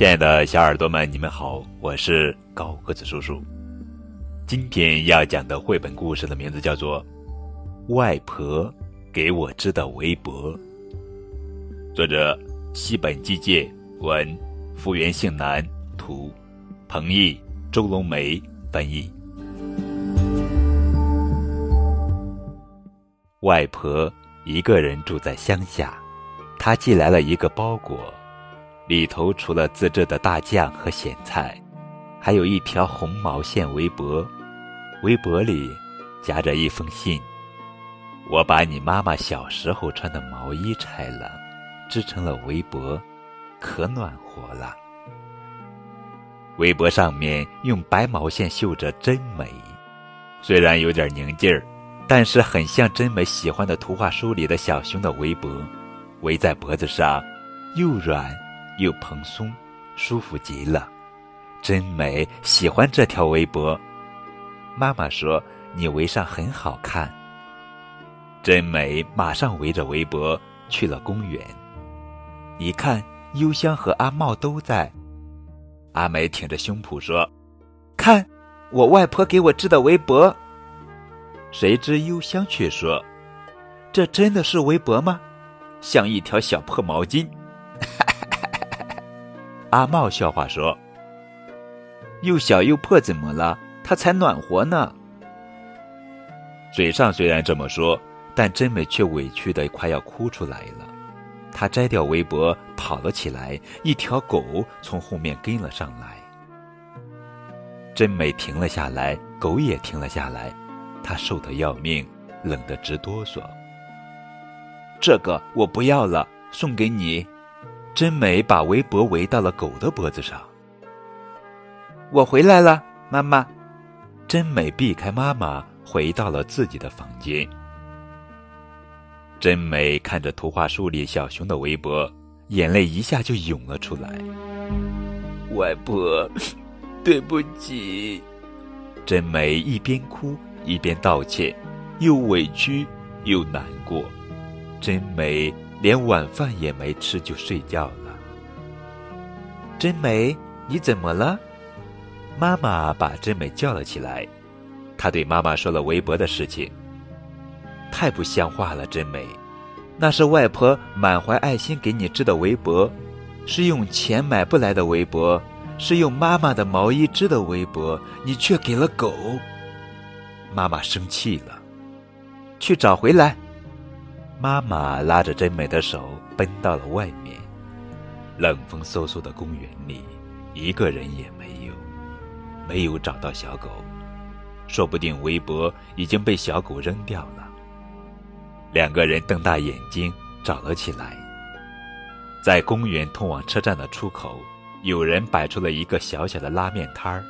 亲爱的小耳朵们，你们好，我是高个子叔叔。今天要讲的绘本故事的名字叫做《外婆给我织的围脖》，作者西本纪介，文福原幸男，图彭毅、周龙梅翻译。外婆一个人住在乡下，她寄来了一个包裹。里头除了自制的大酱和咸菜，还有一条红毛线围脖，围脖里夹着一封信。我把你妈妈小时候穿的毛衣拆了，织成了围脖，可暖和了。围脖上面用白毛线绣着真美，虽然有点拧劲儿，但是很像真美喜欢的图画书里的小熊的围脖，围在脖子上，又软。又蓬松，舒服极了，真美！喜欢这条围脖。妈妈说你围上很好看。真美，马上围着围脖去了公园。一看，幽香和阿茂都在。阿美挺着胸脯说：“看，我外婆给我织的围脖。”谁知幽香却说：“这真的是围脖吗？像一条小破毛巾。”阿茂笑话说：“又小又破，怎么了？它才暖和呢。”嘴上虽然这么说，但真美却委屈的快要哭出来了。她摘掉围脖，跑了起来，一条狗从后面跟了上来。真美停了下来，狗也停了下来。它瘦得要命，冷得直哆嗦。这个我不要了，送给你。真美把围脖围到了狗的脖子上。我回来了，妈妈。真美避开妈妈，回到了自己的房间。真美看着图画书里小熊的围脖，眼泪一下就涌了出来。外婆，对不起。真美一边哭一边道歉，又委屈又难过。真美。连晚饭也没吃就睡觉了。真美，你怎么了？妈妈把真美叫了起来，她对妈妈说了围脖的事情。太不像话了，真美，那是外婆满怀爱心给你织的围脖，是用钱买不来的围脖，是用妈妈的毛衣织的围脖，你却给了狗。妈妈生气了，去找回来。妈妈拉着真美的手奔到了外面，冷风嗖嗖的公园里，一个人也没有，没有找到小狗，说不定围脖已经被小狗扔掉了。两个人瞪大眼睛找了起来，在公园通往车站的出口，有人摆出了一个小小的拉面摊儿。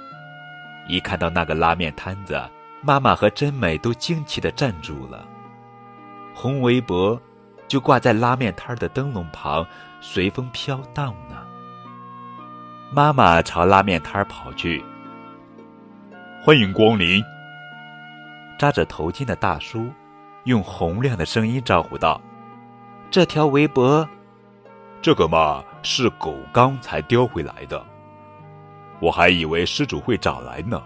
一看到那个拉面摊子，妈妈和真美都惊奇的站住了。红围脖就挂在拉面摊的灯笼旁，随风飘荡呢。妈妈朝拉面摊跑去，欢迎光临。扎着头巾的大叔用洪亮的声音招呼道：“这条围脖，这个嘛是狗刚才叼回来的。我还以为失主会找来呢，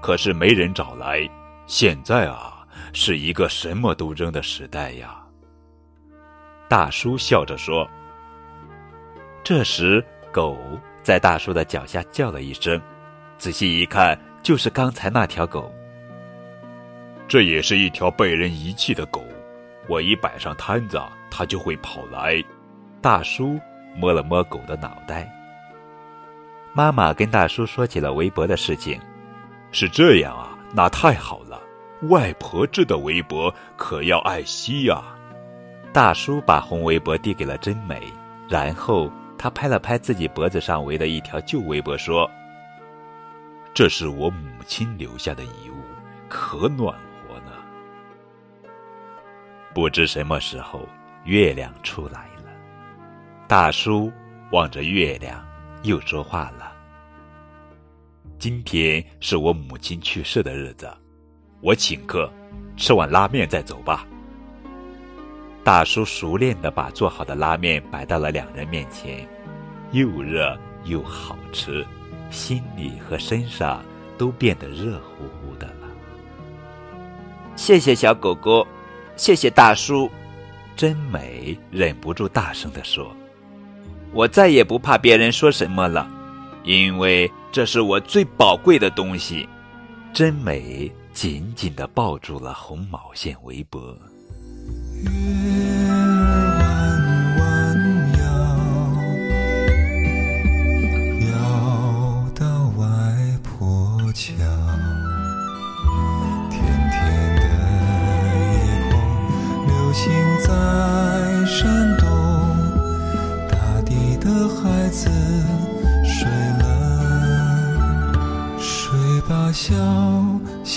可是没人找来。现在啊。”是一个什么都扔的时代呀！大叔笑着说。这时，狗在大叔的脚下叫了一声，仔细一看，就是刚才那条狗。这也是一条被人遗弃的狗，我一摆上摊子，它就会跑来。大叔摸了摸狗的脑袋。妈妈跟大叔说起了围脖的事情。是这样啊，那太好了。外婆织的围脖可要爱惜呀！大叔把红围脖递给了真美，然后他拍了拍自己脖子上围的一条旧围脖，说：“这是我母亲留下的遗物，可暖和呢。”不知什么时候，月亮出来了。大叔望着月亮，又说话了：“今天是我母亲去世的日子。”我请客，吃碗拉面再走吧。大叔熟练的把做好的拉面摆到了两人面前，又热又好吃，心里和身上都变得热乎乎的了。谢谢小狗狗，谢谢大叔。真美忍不住大声地说：“我再也不怕别人说什么了，因为这是我最宝贵的东西。”真美紧紧地抱住了红毛线围脖。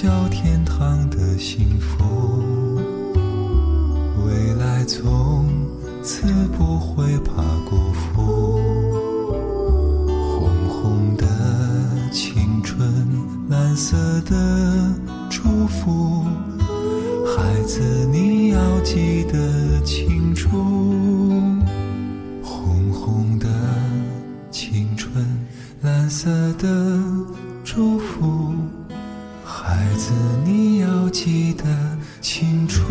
小天堂的幸福，未来从此不会怕辜负。红红的青春，蓝色的祝福，孩子你要记得清楚。孩子，你要记得清楚。